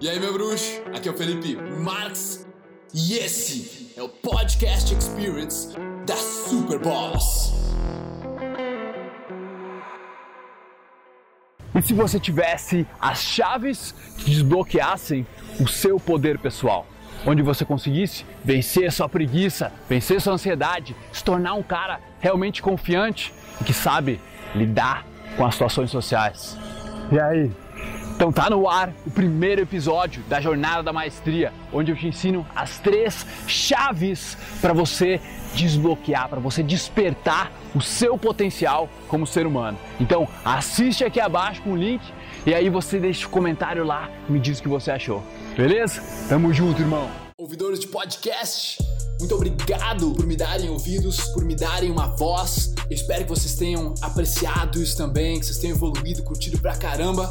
E aí, meu bruxo? Aqui é o Felipe Marx e esse é o Podcast Experience da Super Boss. E se você tivesse as chaves que desbloqueassem o seu poder pessoal? Onde você conseguisse vencer sua preguiça, vencer sua ansiedade, se tornar um cara realmente confiante e que sabe lidar com as situações sociais. E aí? Então tá no ar o primeiro episódio da Jornada da Maestria, onde eu te ensino as três chaves para você desbloquear, para você despertar o seu potencial como ser humano. Então assiste aqui abaixo com o link e aí você deixa o um comentário lá e me diz o que você achou. Beleza? Tamo junto, irmão. Ouvidores de podcast, muito obrigado por me darem ouvidos, por me darem uma voz. Eu espero que vocês tenham apreciado isso também, que vocês tenham evoluído, curtido pra caramba.